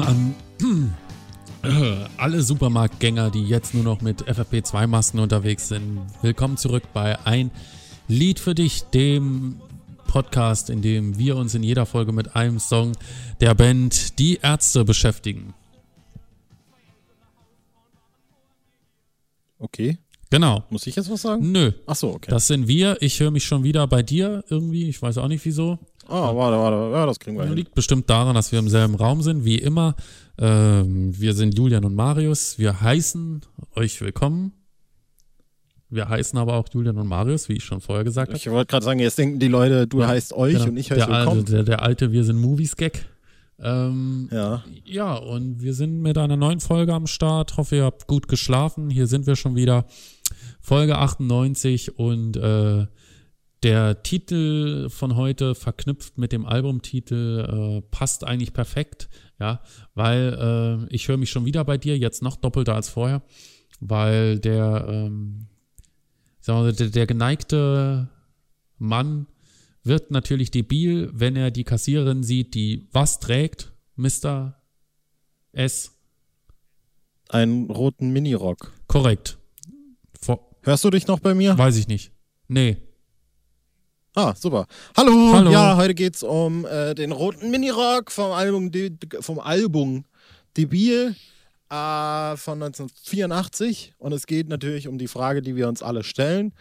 an alle Supermarktgänger, die jetzt nur noch mit FFP2-Masken unterwegs sind. Willkommen zurück bei Ein Lied für dich, dem Podcast, in dem wir uns in jeder Folge mit einem Song der Band Die Ärzte beschäftigen. Okay. Genau. Muss ich jetzt was sagen? Nö. Ach so, okay. Das sind wir. Ich höre mich schon wieder bei dir irgendwie. Ich weiß auch nicht wieso. Ah, warte, warte. Ja, das kriegen wir hin. Liegt bestimmt daran, dass wir im selben Raum sind, wie immer. Ähm, wir sind Julian und Marius. Wir heißen euch willkommen. Wir heißen aber auch Julian und Marius, wie ich schon vorher gesagt habe. Ich wollte gerade sagen, jetzt denken die Leute, du Ja, heißt euch Genau. und ich heiße der, alte, willkommen. der, der alte Wir sind Movies-Gag. Ähm, Ja. ja, und wir sind mit einer neuen Folge am Start. Hoffe, ihr habt gut geschlafen. Hier sind wir schon wieder. Folge 98 und äh, der Titel von heute verknüpft mit dem Albumtitel äh, passt eigentlich perfekt, ja, weil äh, ich höre mich schon wieder bei dir, jetzt noch doppelter als vorher, weil der, ähm, sagen wir, mal, der, der geneigte Mann wird natürlich debil, wenn er die Kassiererin sieht, die was trägt, Mr. S. Einen roten Minirock. Korrekt. Vor, Hörst du dich noch bei mir? weiß ich nicht. Nee. Ah, super. Hallo. Hallo. Ja, heute geht's um äh, den roten Minirock vom Album, De vom Album Debil äh, von 1984. Und es geht natürlich um die Frage, die wir uns alle stellen.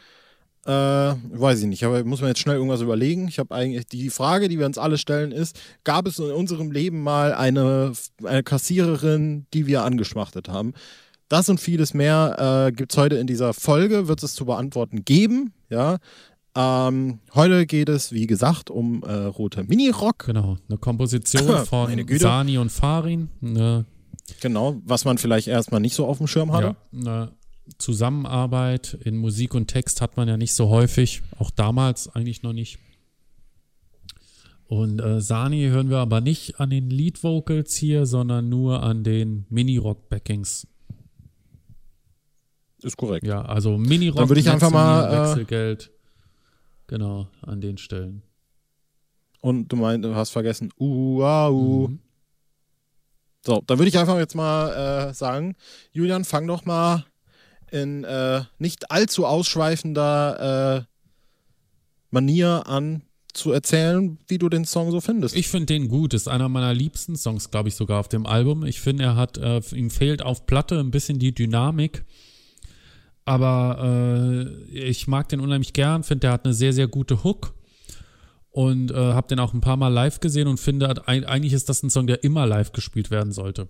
Äh, weiß ich nicht, aber muss man jetzt schnell irgendwas überlegen. Ich habe eigentlich die Frage, die wir uns alle stellen, ist: Gab es in unserem Leben mal eine, eine Kassiererin, die wir angeschmachtet haben? Das und vieles mehr äh, gibt es heute in dieser Folge, wird es zu beantworten geben. Ja. Ähm, heute geht es, wie gesagt, um äh, rote Minirock. Genau, eine Komposition von. Sani und Farin, eine, Genau, was man vielleicht erstmal nicht so auf dem Schirm hatte. ja, eine Zusammenarbeit in Musik und Text hat man ja nicht so häufig, auch damals eigentlich noch nicht. Und äh, Sani hören wir aber nicht an den Lead Vocals hier, sondern nur an den Mini-Rock-Backings. Ist korrekt. Ja, also Mini-Rock, Dann würde ich einfach mal, äh, Wechselgeld. Genau, an den Stellen. Und du meinst, du hast vergessen, uh. Mhm. So, dann würde ich einfach jetzt mal äh, sagen, Julian, fang doch mal in äh, nicht allzu ausschweifender äh, Manier an zu erzählen, wie du den Song so findest. Ich finde den gut. Ist einer meiner liebsten Songs, glaube ich, sogar auf dem Album. Ich finde, er hat, äh, ihm fehlt auf Platte ein bisschen die Dynamik. Aber äh, ich mag den unheimlich gern. Finde, der hat eine sehr, sehr gute Hook. Und äh, habe den auch ein paar Mal live gesehen und finde, eigentlich ist das ein Song, der immer live gespielt werden sollte.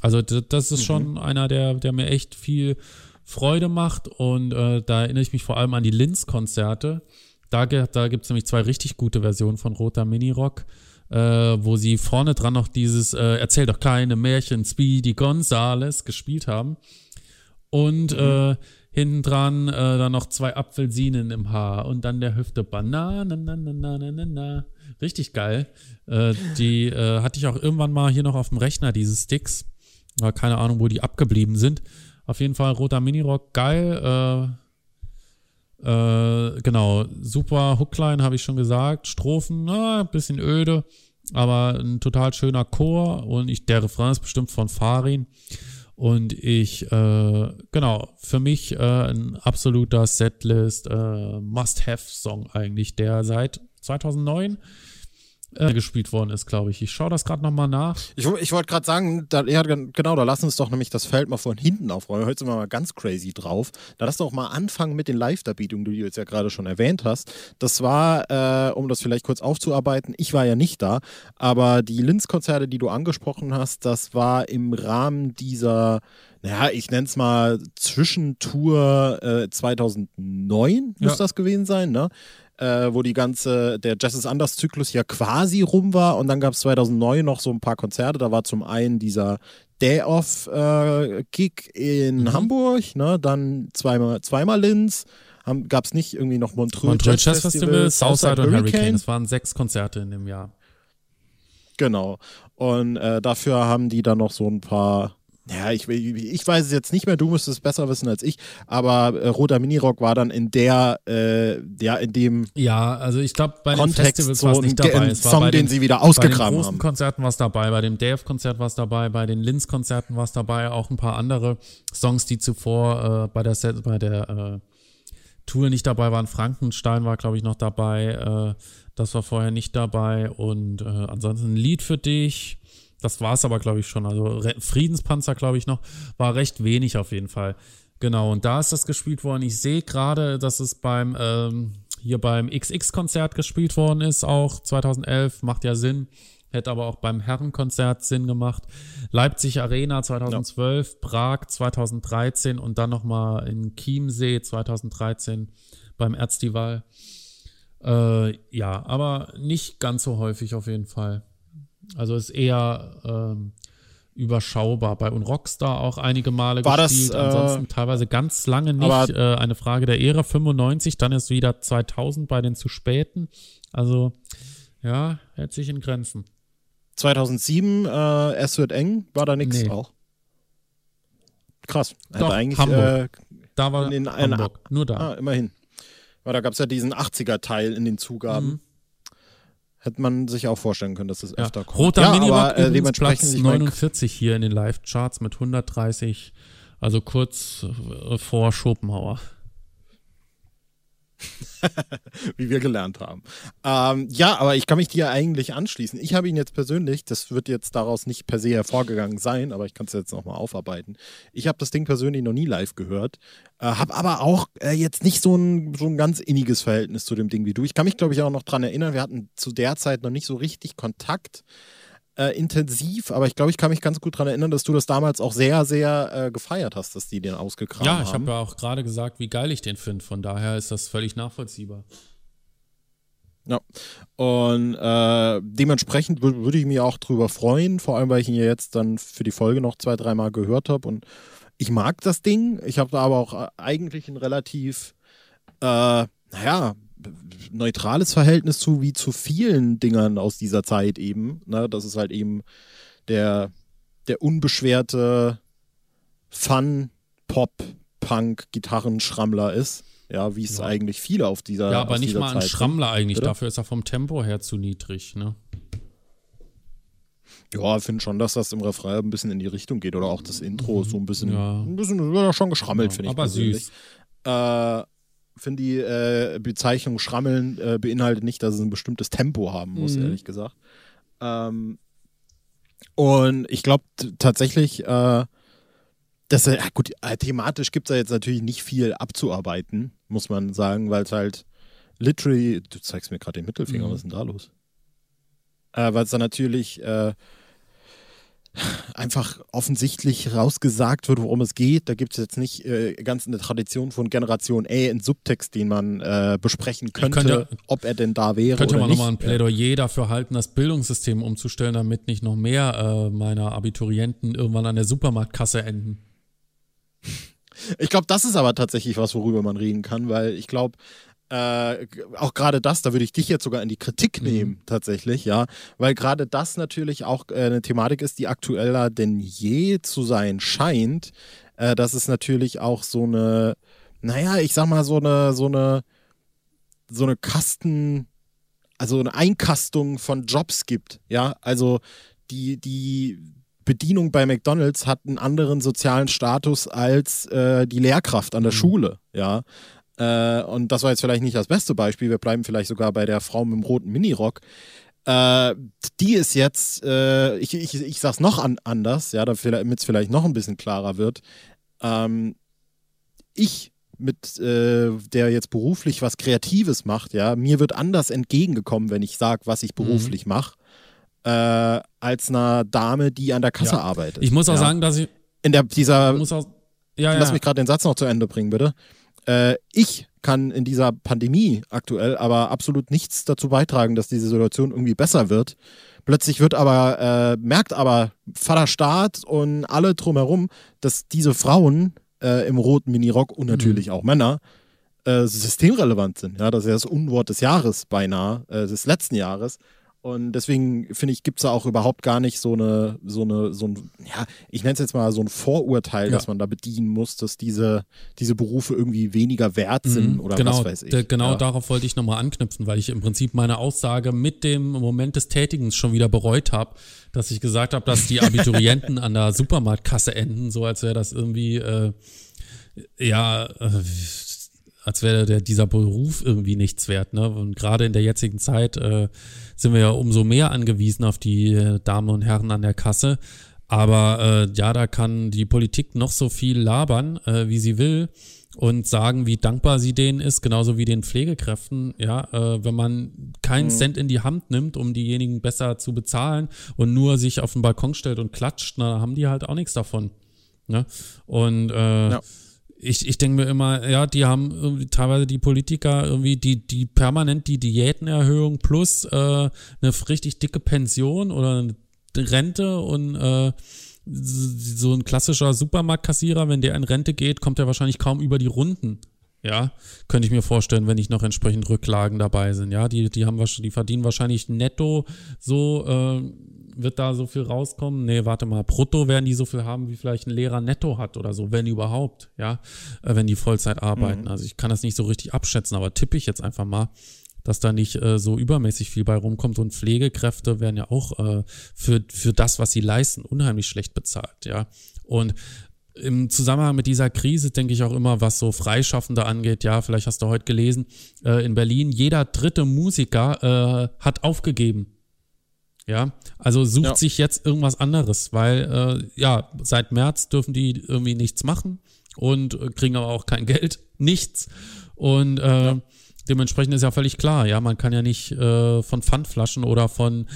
Also das ist schon einer, der, der mir echt viel Freude macht. Und äh, da erinnere ich mich vor allem an die Linz-Konzerte. Da, da gibt es nämlich zwei richtig gute Versionen von Roter Minirock, äh, wo sie vorne dran noch dieses äh, Erzähl doch keine Märchen, Speedy Gonzales gespielt haben. Und äh, hinten dran äh, dann noch zwei Apfelsinen im Haar und dann der Hüfte Bananen. Na, na, na, na, na. Richtig geil. Äh, die äh, hatte ich auch irgendwann mal hier noch auf dem Rechner, diese Sticks. Aber keine Ahnung, wo die abgeblieben sind. Auf jeden Fall roter Minirock, geil. Äh, äh, genau, super Hookline, habe ich schon gesagt. Strophen, na, ein bisschen öde, aber ein total schöner Chor. Und ich, der Refrain ist bestimmt von Farin. Und ich, äh, genau, für mich äh, ein absoluter Setlist, äh, Must-Have-Song eigentlich, der seit 2009 äh, gespielt worden ist, glaube ich. Ich schaue das gerade nochmal nach. Ich, ich wollte gerade sagen, da, ja, genau, da lass uns doch nämlich das Feld mal von hinten aufräumen. Heute sind wir mal ganz crazy drauf. Da lass doch mal anfangen mit den Live-Darbietungen, die du jetzt ja gerade schon erwähnt hast. Das war, äh, um das vielleicht kurz aufzuarbeiten, ich war ja nicht da, aber die Linz-Konzerte, die du angesprochen hast, das war im Rahmen dieser, naja, ich nenne es mal Zwischentour äh, 2009, muss Ja. das gewesen sein, ne? Äh, wo die ganze, der Jazz is Anders Zyklus ja quasi rum war und dann gab es 2009 noch so ein paar Konzerte, da war zum einen dieser Day Off äh, Gig in Mhm. Hamburg, ne, dann zweimal, zweimal Linz, gab es nicht irgendwie noch Montreux, Montreux Jazz Festival, Southside und Hurricane. Hurricane. Es waren sechs Konzerte in dem Jahr. Genau. Und äh, dafür haben die dann noch so ein paar ja, ich, ich weiß es jetzt nicht mehr, du müsstest es besser wissen als ich, aber äh, Roter Minirock war dann in der, äh, ja, in dem Ja, also ich glaube, bei den Festivals war es nicht dabei. ein Es war Song, bei den den, sie wieder bei den ausgegraben großen haben. Konzerten war es dabei, bei dem Dave-Konzert war es dabei, bei den Linz-Konzerten war es dabei, auch ein paar andere Songs, die zuvor äh, bei der, Set, bei der äh, Tour nicht dabei waren. Frankenstein war, glaube ich, noch dabei. Äh, das war vorher nicht dabei. Und äh, ansonsten ein Lied für dich. Das war es aber, glaube ich, schon. Also Friedenspanzer, glaube ich, noch. War recht wenig auf jeden Fall. Genau, und da ist das gespielt worden. Ich sehe gerade, dass es beim ähm, hier beim XX-Konzert gespielt worden ist, auch 2011. Macht ja Sinn. Hätte aber auch beim Herrenkonzert Sinn gemacht. Leipzig Arena 2012, Prag 2013 und dann nochmal in Chiemsee 2013 beim Erzdival. Äh, ja, aber nicht ganz so häufig auf jeden Fall. Also ist eher ähm, überschaubar. Bei Unrockstar auch einige Male War das, gespielt, äh, ansonsten teilweise ganz lange nicht. Äh, eine Frage der Ehre 95, dann ist wieder 2000 bei den zu späten. Also ja, hält sich in Grenzen. 2007, äh, Es wird eng, war da nichts Nee. auch. Krass. Doch, eigentlich, Hamburg. Äh, Da war In den- in- Hamburg. Nur da. ah, immerhin. Weil da gab es ja diesen 80er-Teil in den Zugaben. Mhm. Hätte man sich auch vorstellen können, dass das Ja. öfter kommt. Roter ja, Minirock aber, äh, dementsprechend, Platz ich mein, 49 hier in den Live-Charts mit 130, also kurz äh, vor Schopenhauer. wie wir gelernt haben. Ähm, ja, aber ich kann mich dir eigentlich anschließen. Ich habe ihn jetzt persönlich, das wird jetzt daraus nicht per se hervorgegangen sein, aber ich kann es jetzt nochmal aufarbeiten. Ich habe das Ding persönlich noch nie live gehört, äh, habe aber auch äh, jetzt nicht so ein, so ein ganz inniges Verhältnis zu dem Ding wie du. Ich kann mich, glaube ich, auch noch dran erinnern, wir hatten zu der Zeit noch nicht so richtig Kontakt. Äh, intensiv, aber ich glaube, ich kann mich ganz gut daran erinnern, dass du das damals auch sehr, sehr äh, gefeiert hast, dass die den ausgekramt Ja, haben. ich habe ja auch gerade gesagt, wie geil ich den finde. Von daher ist das völlig nachvollziehbar. Ja. Und äh, dementsprechend wür- würde ich mich auch drüber freuen, vor allem weil ich ihn ja jetzt dann für die Folge noch zwei, dreimal gehört habe. Und ich mag das Ding. Ich habe da aber auch äh, eigentlich ein relativ, äh, naja, neutrales Verhältnis zu, wie zu vielen Dingern aus dieser Zeit eben. Ne? Das ist halt eben der, der unbeschwerte Fun, Pop, Punk, Gitarrenschrammler ist. Ja, wie es Ja. eigentlich viele auf dieser ja, aber nicht mal ein Zeit sind. Schrammler eigentlich. Bitte? Dafür ist er vom Tempo her zu niedrig. Ne? Ja, ich finde schon, dass das im Refrain ein bisschen in die Richtung geht. Oder auch das Intro ist so ein bisschen, Ja. ein bisschen schon geschrammelt, Ja, finde ich. aber persönlich. süß. Äh, finde die äh, Bezeichnung Schrammeln äh, beinhaltet nicht, dass es ein bestimmtes Tempo haben muss, Mhm. ehrlich gesagt. Ähm, und ich glaube tatsächlich, äh, dass er, ja gut, äh, thematisch gibt es da jetzt natürlich nicht viel abzuarbeiten, muss man sagen, weil es halt literally, du zeigst mir gerade den Mittelfinger, Mhm. was ist denn da los? Äh, weil es da natürlich äh, einfach offensichtlich rausgesagt wird, worum es geht. Da gibt es jetzt nicht äh, ganz eine Tradition von Generation A in Subtext, den man äh, besprechen könnte, könnte- ob er denn da wäre Könnte oder man nochmal ein Plädoyer dafür halten, das Bildungssystem umzustellen, damit nicht noch mehr äh, meiner Abiturienten irgendwann an der Supermarktkasse enden. Ich glaube, das ist aber tatsächlich was, worüber man reden kann, weil ich glaube, äh, auch gerade das, da würde ich dich jetzt sogar in die Kritik Mhm. nehmen, tatsächlich, ja, weil gerade das natürlich auch äh, eine Thematik ist, die aktueller denn je zu sein scheint, äh, dass es natürlich auch so eine, naja, ich sag mal, so eine, so eine, so eine Kasten, also eine Einkastung von Jobs gibt, ja, also die, die Bedienung bei McDonalds hat einen anderen sozialen Status als äh, die Lehrkraft an der Mhm. Schule, ja. Äh, und das war jetzt vielleicht nicht das beste Beispiel. Wir bleiben vielleicht sogar bei der Frau mit dem roten Minirock. Äh, die ist jetzt, äh, ich, ich, ich sag's noch an, anders, ja, damit es vielleicht noch ein bisschen klarer wird. Ähm, ich mit äh, der jetzt beruflich was Kreatives macht, ja, mir wird anders entgegengekommen, wenn ich sage, was ich beruflich mache, äh, als einer Dame, die an der Kasse Ja. arbeitet. Ich muss auch ja. sagen, dass ich in der dieser auch, ja, Lass mich gerade den Satz noch zu Ende bringen, bitte. Äh, ich kann in dieser Pandemie aktuell aber absolut nichts dazu beitragen, dass diese Situation irgendwie besser wird. Plötzlich wird aber, äh, merkt aber Vater Staat und alle drumherum, dass diese Frauen äh, im roten Minirock und natürlich auch Männer äh, systemrelevant sind. Ja, das ist ja das Unwort des Jahres beinahe, äh, des letzten Jahres. Und deswegen finde ich, gibt es da auch überhaupt gar nicht so eine, so eine, so ein, ja, ich nenne es jetzt mal so ein Vorurteil, ja. das man da bedienen muss, dass diese, diese Berufe irgendwie weniger wert sind mhm, oder genau, was weiß ich. Genau ja. darauf wollte ich nochmal anknüpfen, weil ich im Prinzip meine Aussage mit dem Moment des Tätigens schon wieder bereut habe, dass ich gesagt habe, dass die Abiturienten an der Supermarktkasse enden, so als wäre das irgendwie, äh, ja, äh, als wäre der, dieser Beruf irgendwie nichts wert. Ne? Und gerade in der jetzigen Zeit äh, sind wir ja umso mehr angewiesen auf die äh, Damen und Herren an der Kasse. Aber äh, ja, da kann die Politik noch so viel labern, äh, wie sie will und sagen, wie dankbar sie denen ist, genauso wie den Pflegekräften. Ja, äh, wenn man keinen mhm. Cent in die Hand nimmt, um diejenigen besser zu bezahlen und nur sich auf den Balkon stellt und klatscht, na, haben die halt auch nichts davon. Ne? Und äh, ja ich, ich denke mir immer, ja, die haben irgendwie teilweise die Politiker irgendwie, die, die permanent die Diätenerhöhung plus äh, eine richtig dicke Pension oder eine Rente und äh, so ein klassischer Supermarktkassierer, wenn der in Rente geht, kommt er wahrscheinlich kaum über die Runden. Ja, könnte ich mir vorstellen, wenn nicht noch entsprechend Rücklagen dabei sind. Ja, die, die haben die verdienen wahrscheinlich netto so äh, wird da so viel rauskommen? Nee, warte mal, brutto werden die so viel haben, wie vielleicht ein Lehrer netto hat oder so, wenn überhaupt, ja, äh, wenn die Vollzeit arbeiten. Mhm. Also ich kann das nicht so richtig abschätzen, aber tippe ich jetzt einfach mal, dass da nicht äh, so übermäßig viel bei rumkommt und Pflegekräfte werden ja auch äh, für, für das, was sie leisten, unheimlich schlecht bezahlt, ja. Und im Zusammenhang mit dieser Krise denke ich auch immer, was so Freischaffende angeht. Ja, vielleicht hast du heute gelesen, äh, in Berlin, jeder dritte Musiker äh, hat aufgegeben. Ja, also sucht ja. sich jetzt irgendwas anderes, weil äh, ja, seit März dürfen die irgendwie nichts machen und äh, kriegen aber auch kein Geld, nichts. Und äh, ja. dementsprechend ist ja völlig klar, ja, man kann ja nicht äh, von Pfandflaschen oder von,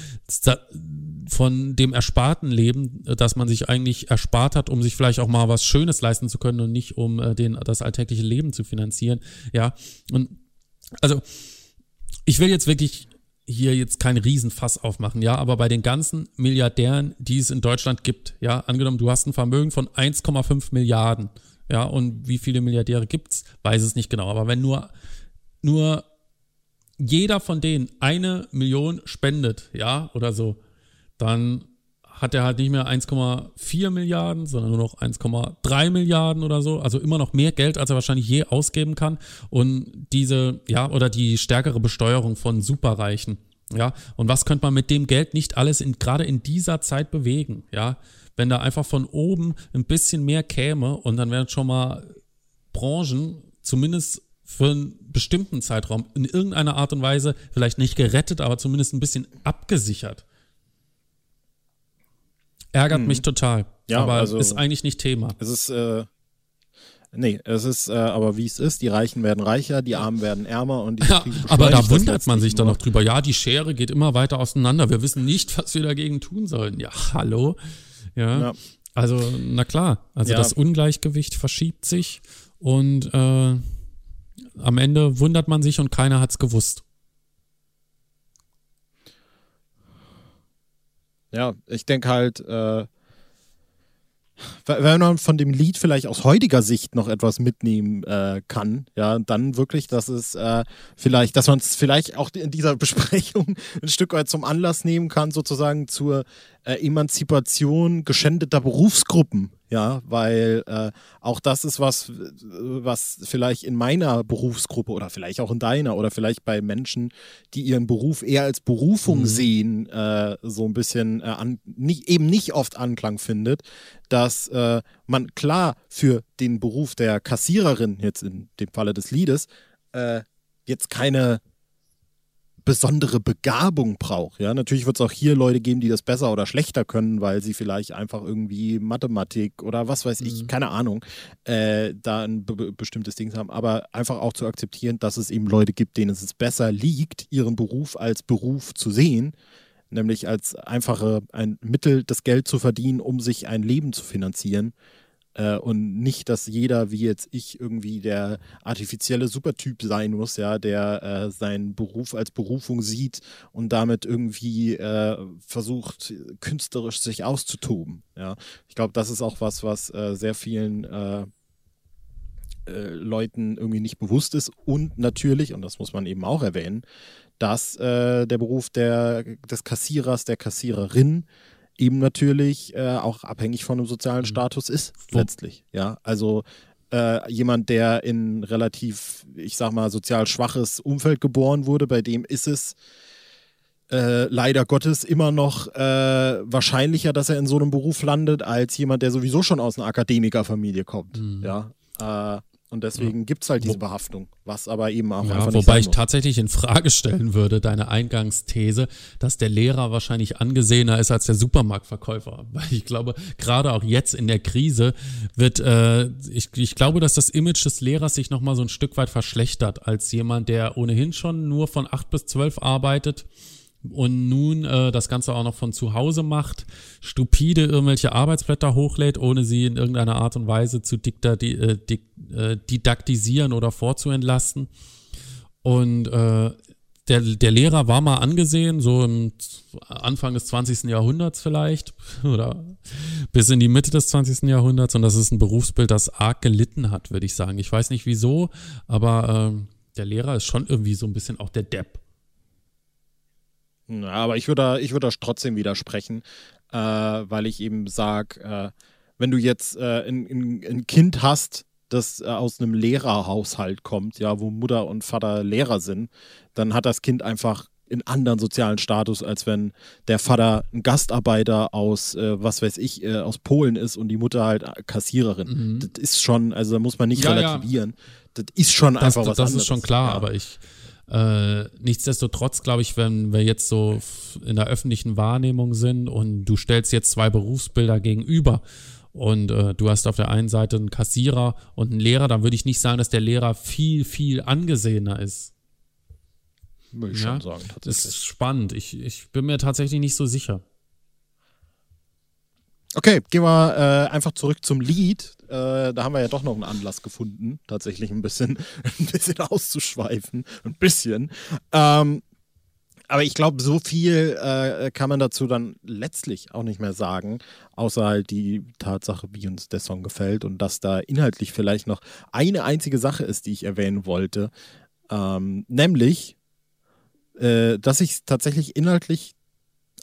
von dem ersparten Leben, das man sich eigentlich erspart hat, um sich vielleicht auch mal was Schönes leisten zu können und nicht um äh, den, das alltägliche Leben zu finanzieren. Ja, und also ich will jetzt wirklich hier jetzt kein Riesenfass aufmachen, ja, aber bei den ganzen Milliardären, die es in Deutschland gibt, ja, angenommen, du hast ein Vermögen von 1,5 Milliarden, ja, und wie viele Milliardäre gibt's, weiß es nicht genau, aber wenn nur, nur jeder von denen eine Million spendet, ja, oder so, dann hat er halt nicht mehr 1,4 Milliarden, sondern nur noch 1,3 Milliarden oder so. Also immer noch mehr Geld, als er wahrscheinlich je ausgeben kann. Und diese, ja, oder die stärkere Besteuerung von Superreichen. Ja, und was könnte man mit dem Geld nicht alles in, gerade in dieser Zeit bewegen? Ja, wenn da einfach von oben ein bisschen mehr käme und dann wären schon mal Branchen, zumindest für einen bestimmten Zeitraum, in irgendeiner Art und Weise vielleicht nicht gerettet, aber zumindest ein bisschen abgesichert. Ärgert hm. mich total. Ja, aber also, ist eigentlich nicht Thema. Es ist, äh, nee, es ist äh, aber wie es ist, die Reichen werden reicher, die Armen werden ärmer und die ja, Aber da wundert man sich dann noch drüber. Ja, die Schere geht immer weiter auseinander. Wir wissen nicht, was wir dagegen tun sollen. Ja, hallo. Ja. ja. Also, na klar. Also ja. das Ungleichgewicht verschiebt sich und äh, am Ende wundert man sich und keiner hat es gewusst. Ja, ich denke halt, äh, wenn man von dem Lied vielleicht aus heutiger Sicht noch etwas mitnehmen äh, kann, ja, dann wirklich, dass es äh, vielleicht, dass man es vielleicht auch in dieser Besprechung ein Stück weit zum Anlass nehmen kann, sozusagen zur äh, Emanzipation geschändeter Berufsgruppen, ja, weil äh, auch das ist was, was vielleicht in meiner Berufsgruppe oder vielleicht auch in deiner oder vielleicht bei Menschen, die ihren Beruf eher als Berufung mhm. sehen, äh, so ein bisschen äh, an, nicht, eben nicht oft Anklang findet, dass äh, man klar für den Beruf der Kassiererin, jetzt in dem Falle des Liedes, äh, jetzt keine besondere Begabung braucht. Ja, natürlich wird es auch hier Leute geben, die das besser oder schlechter können, weil sie vielleicht einfach irgendwie Mathematik oder was weiß ich, mhm. keine Ahnung, äh, da ein bestimmtes Ding haben. Aber einfach auch zu akzeptieren, dass es eben Leute gibt, denen es besser liegt, ihren Beruf als Beruf zu sehen, nämlich als einfache ein Mittel, das Geld zu verdienen, um sich ein Leben zu finanzieren äh, und nicht, dass jeder, wie jetzt ich, irgendwie der artifizielle Supertyp sein muss, ja, der äh, seinen Beruf als Berufung sieht und damit irgendwie äh, versucht, künstlerisch sich auszutoben. Ja. Ich glaube, das ist auch was, was äh, sehr vielen äh, Leuten irgendwie nicht bewusst ist. Und natürlich, und das muss man eben auch erwähnen, dass der Beruf der, des Kassierers, der Kassiererin eben natürlich äh, auch abhängig von dem sozialen mhm. Status ist, letztlich. Ja, also äh, jemand, der in relativ, ich sag mal, sozial schwaches Umfeld geboren wurde, bei dem ist es äh, leider Gottes immer noch äh, wahrscheinlicher, dass er in so einem Beruf landet, als jemand, der sowieso schon aus einer Akademikerfamilie kommt. Mhm. Ja. Äh, und deswegen ja. gibt es halt diese Behaftung, was aber eben auch ja, einfach Wobei ich tatsächlich in Frage stellen würde, deine Eingangsthese, dass der Lehrer wahrscheinlich angesehener ist als der Supermarktverkäufer. Weil ich glaube, gerade auch jetzt in der Krise wird, äh, ich, ich glaube, dass das Image des Lehrers sich nochmal so ein Stück weit verschlechtert, als jemand, der ohnehin schon nur von acht bis zwölf arbeitet und nun äh, das Ganze auch noch von zu Hause macht, stupide irgendwelche Arbeitsblätter hochlädt, ohne sie in irgendeiner Art und Weise zu diktati äh, dik äh, didaktisieren oder vorzuentlasten. Und äh, der, der Lehrer war mal angesehen, so im Anfang des 20. Jahrhunderts vielleicht oder bis in die Mitte des 20. Jahrhunderts. Und das ist ein Berufsbild, das arg gelitten hat, würde ich sagen. Ich weiß nicht wieso, aber äh, der Lehrer ist schon irgendwie so ein bisschen auch der Depp. Aber ich würde ich würd trotzdem widersprechen, äh, weil ich eben sage, äh, wenn du jetzt äh, ein, ein, Kind hast, das äh, aus einem Lehrerhaushalt kommt, ja, wo Mutter und Vater Lehrer sind, dann hat das Kind einfach einen anderen sozialen Status, als wenn der Vater ein Gastarbeiter aus, äh, was weiß ich, äh, aus Polen ist und die Mutter halt Kassiererin. Mhm. Das ist schon, also da muss man nicht ja, relativieren. Ja. Das ist schon das, einfach das, was Das anderes. ist schon klar, ja. aber ich äh, nichtsdestotrotz glaube ich, wenn wir jetzt so in der öffentlichen Wahrnehmung sind und du stellst jetzt zwei Berufsbilder gegenüber und äh, du hast auf der einen Seite einen Kassierer und einen Lehrer, dann würde ich nicht sagen, dass der Lehrer viel, viel angesehener ist. Würde ich ja? schon sagen. Das ist spannend. Ich, ich bin mir tatsächlich nicht so sicher. Okay, gehen wir äh, einfach zurück zum Lied. Äh, da haben wir ja doch noch einen Anlass gefunden, tatsächlich ein bisschen, ein bisschen auszuschweifen. Ein bisschen. Ähm, aber ich glaube, so viel äh, kann man dazu dann letztlich auch nicht mehr sagen, außer halt die Tatsache, wie uns der Song gefällt und dass da inhaltlich vielleicht noch eine einzige Sache ist, die ich erwähnen wollte. Ähm, nämlich, äh, dass ich tatsächlich inhaltlich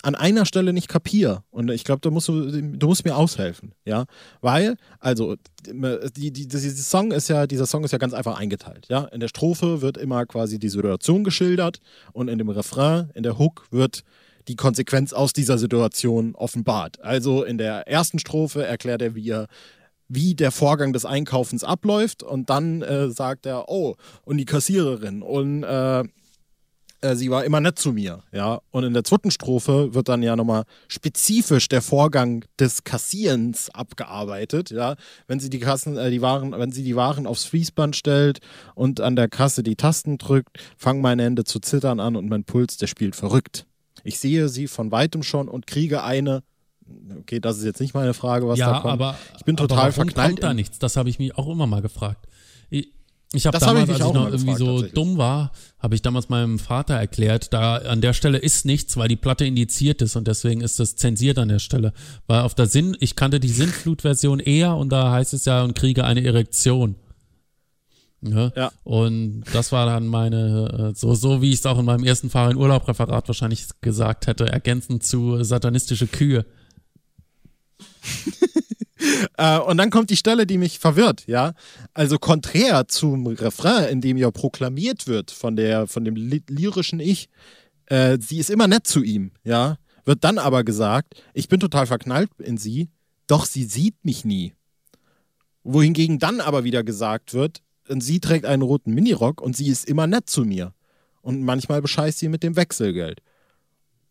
an einer Stelle nicht kapiere. Und ich glaube, da musst du, musst mir aushelfen, ja. Weil, also, die, die, die, Song ist ja, dieser Song ist ja ganz einfach eingeteilt, ja. In der Strophe wird immer quasi die Situation geschildert und in dem Refrain, in der Hook wird die Konsequenz aus dieser Situation offenbart. Also in der ersten Strophe erklärt er, wie er wie der Vorgang des Einkaufens abläuft und dann äh, sagt er, oh, und die Kassiererin und äh, äh, sie war immer nett zu mir, ja. Und in der zweiten Strophe wird dann ja nochmal spezifisch der Vorgang des Kassierens abgearbeitet, ja. Wenn sie die Kassen, äh, die Waren, wenn sie die Waren aufs Fließband stellt und an der Kasse die Tasten drückt, fangen meine Hände zu zittern an und mein Puls, der spielt verrückt. Ich sehe sie von weitem schon und kriege eine Okay, das ist jetzt nicht meine Frage, was ja, da kommt. Aber, ich bin total aber verknallt. kommt da nichts? Das habe ich mich auch immer mal gefragt. Ich, habe damals, hab ich als ich noch irgendwie so dumm war, habe ich damals meinem Vater erklärt, da an der Stelle ist nichts, weil die Platte indiziert ist und deswegen ist das zensiert an der Stelle. Weil auf der Sinn, ich kannte die Sinnflut-Version eher und da heißt es ja und kriege eine Erektion. Ja. ja. Und das war dann meine, äh, so, so wie ich es auch in meinem ersten Fahrer in Urlaub-Referat wahrscheinlich gesagt hätte, ergänzend zu satanistische Kühe. Äh, und dann kommt die Stelle, die mich verwirrt, ja. Also konträr zum Refrain, in dem ja proklamiert wird von, der, von dem lyrischen Ich, äh, sie ist immer nett zu ihm, ja. Wird dann aber gesagt, ich bin total verknallt in sie, doch sie sieht mich nie. Wohingegen dann aber wieder gesagt wird, sie trägt einen roten Minirock und sie ist immer nett zu mir. Und manchmal bescheißt sie mit dem Wechselgeld.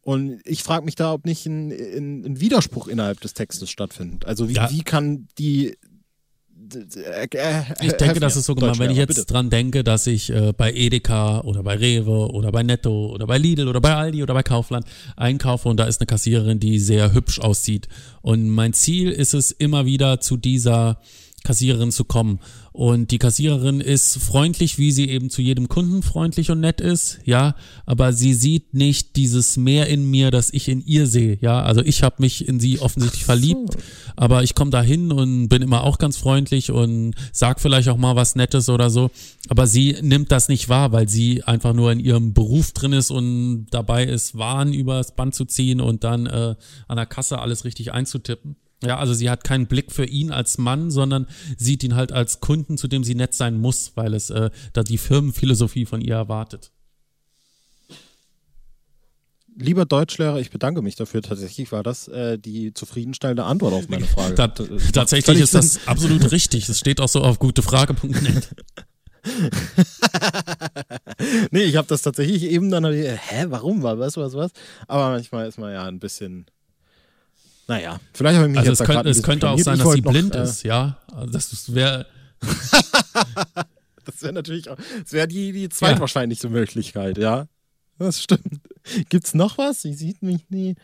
Und ich frage mich da, ob nicht ein, ein, ein, Widerspruch innerhalb des Textes stattfindet. Also wie, ja. wie kann die ich denke, das ist so gemeint, wenn ich jetzt bitte. dran denke, dass ich äh, bei Edeka oder bei Rewe oder bei Netto oder bei Lidl oder bei Aldi oder bei Kaufland einkaufe und da ist eine Kassiererin, die sehr hübsch aussieht. Und mein Ziel ist es immer wieder zu dieser Kassiererin zu kommen. Und die Kassiererin ist freundlich, wie sie eben zu jedem Kunden freundlich und nett ist, ja, aber sie sieht nicht dieses Mehr in mir, das ich in ihr sehe, ja. Also ich habe mich in sie offensichtlich verliebt, aber ich komme da hin und bin immer auch ganz freundlich und sag vielleicht auch mal was Nettes oder so. Aber sie nimmt das nicht wahr, weil sie einfach nur in ihrem Beruf drin ist und dabei ist, Waren übers Band zu ziehen und dann äh, an der Kasse alles richtig einzutippen. Ja, also sie hat keinen Blick für ihn als Mann, sondern sieht ihn halt als Kunden, zu dem sie nett sein muss, weil es äh, da die Firmenphilosophie von ihr erwartet. Lieber Deutschlehrer, ich bedanke mich dafür. Tatsächlich war das äh, die zufriedenstellende Antwort auf meine Frage. Ta tatsächlich ist das absolut richtig. Es steht auch so auf gutefrage.net. nee, ich habe das tatsächlich eben dann, hä, warum, was, was, was? Aber manchmal ist man ja ein bisschen naja, vielleicht habe ich mich also jetzt es könnte, es könnte auch sein, dass sie blind noch, äh, ist, ja. Also das wäre. das wäre natürlich auch, das wäre die, die zweitwahrscheinlichste ja. Möglichkeit, ja. Das stimmt. Gibt's noch was? Sie sieht mich nie.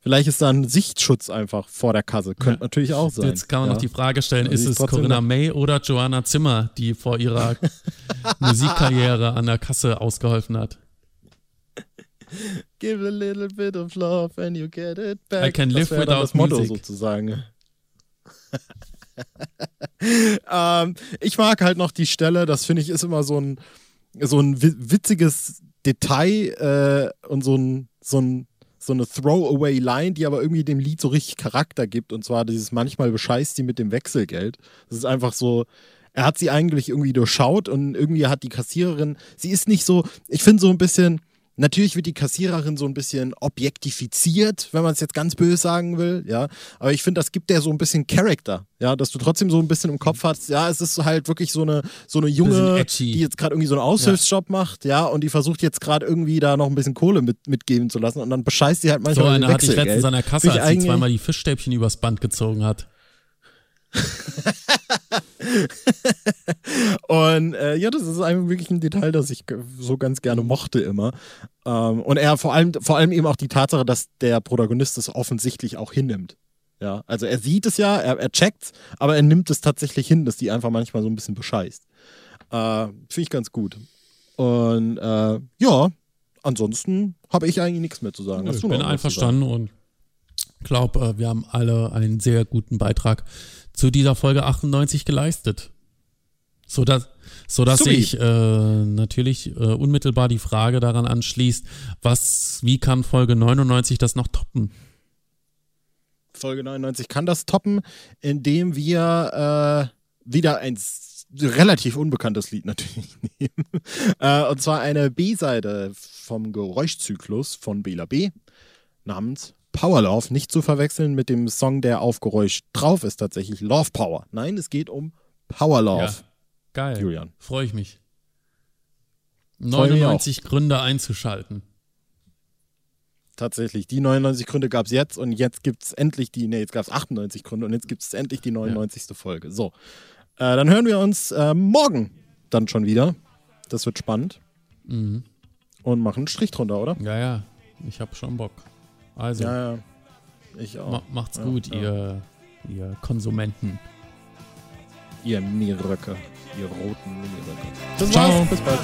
Vielleicht ist da ein Sichtschutz einfach vor der Kasse. Könnte ja. natürlich auch sein. Jetzt kann man ja. noch die Frage stellen, ist es Corinna May oder Joanna Zimmer, die vor ihrer Musikkarriere an der Kasse ausgeholfen hat? Give a little bit of love and you get it back. I can live das without das Motto music. sozusagen. ähm, ich mag halt noch die Stelle, das finde ich ist immer so ein, so ein witziges Detail äh, und so ein, so ein so eine Throwaway-Line, die aber irgendwie dem Lied so richtig Charakter gibt. Und zwar dieses manchmal bescheißt sie mit dem Wechselgeld. Das ist einfach so, er hat sie eigentlich irgendwie durchschaut und irgendwie hat die Kassiererin, sie ist nicht so, ich finde so ein bisschen, Natürlich wird die Kassiererin so ein bisschen objektifiziert, wenn man es jetzt ganz böse sagen will, ja. Aber ich finde, das gibt der so ein bisschen Charakter, ja, dass du trotzdem so ein bisschen im Kopf hast, ja, es ist halt wirklich so eine, so eine Junge, die jetzt gerade irgendwie so einen Aushilfsjob ja. macht, ja, und die versucht jetzt gerade irgendwie da noch ein bisschen Kohle mit, mitgeben zu lassen und dann bescheißt sie halt manchmal. So eine hatte ich letztens an der Kasse, als sie zweimal die Fischstäbchen übers Band gezogen hat. und äh, ja, das ist einfach wirklich ein Detail, das ich so ganz gerne mochte immer. Ähm, und er vor allem, vor allem eben auch die Tatsache, dass der Protagonist es offensichtlich auch hinnimmt. Ja, also er sieht es ja, er, er checkt aber er nimmt es tatsächlich hin, dass die einfach manchmal so ein bisschen bescheißt. Äh, Finde ich ganz gut. Und äh, ja, ansonsten habe ich eigentlich nichts mehr zu sagen. ich bin einverstanden und glaube, äh, wir haben alle einen sehr guten Beitrag zu dieser Folge 98 geleistet. So dass, so dass sich äh, natürlich äh, unmittelbar die Frage daran anschließt, was, wie kann Folge 99 das noch toppen? Folge 99 kann das toppen, indem wir äh, wieder ein relativ unbekanntes Lied natürlich nehmen. äh, und zwar eine B-Seite vom Geräuschzyklus von Bela B. namens Power Love nicht zu verwechseln mit dem Song, der auf Geräusch drauf ist, tatsächlich Love Power. Nein, es geht um Power Love. Ja, geil. Julian. Freue ich mich. 99 Gründe einzuschalten. Tatsächlich, die 99 Gründe gab es jetzt und jetzt gibt es endlich die, nee, jetzt gab es 98 Gründe und jetzt gibt es endlich die 99. Ja. Folge. So, äh, dann hören wir uns äh, morgen dann schon wieder. Das wird spannend. Mhm. Und machen einen Strich drunter, oder? Ja, ja, ich habe schon Bock. Also, ja, ich auch. Ma macht's ja, gut, ja. Ihr, ihr Konsumenten. Ihr Nierröcke, ihr roten Nierröcke. Das Ciao. war's, bis bald.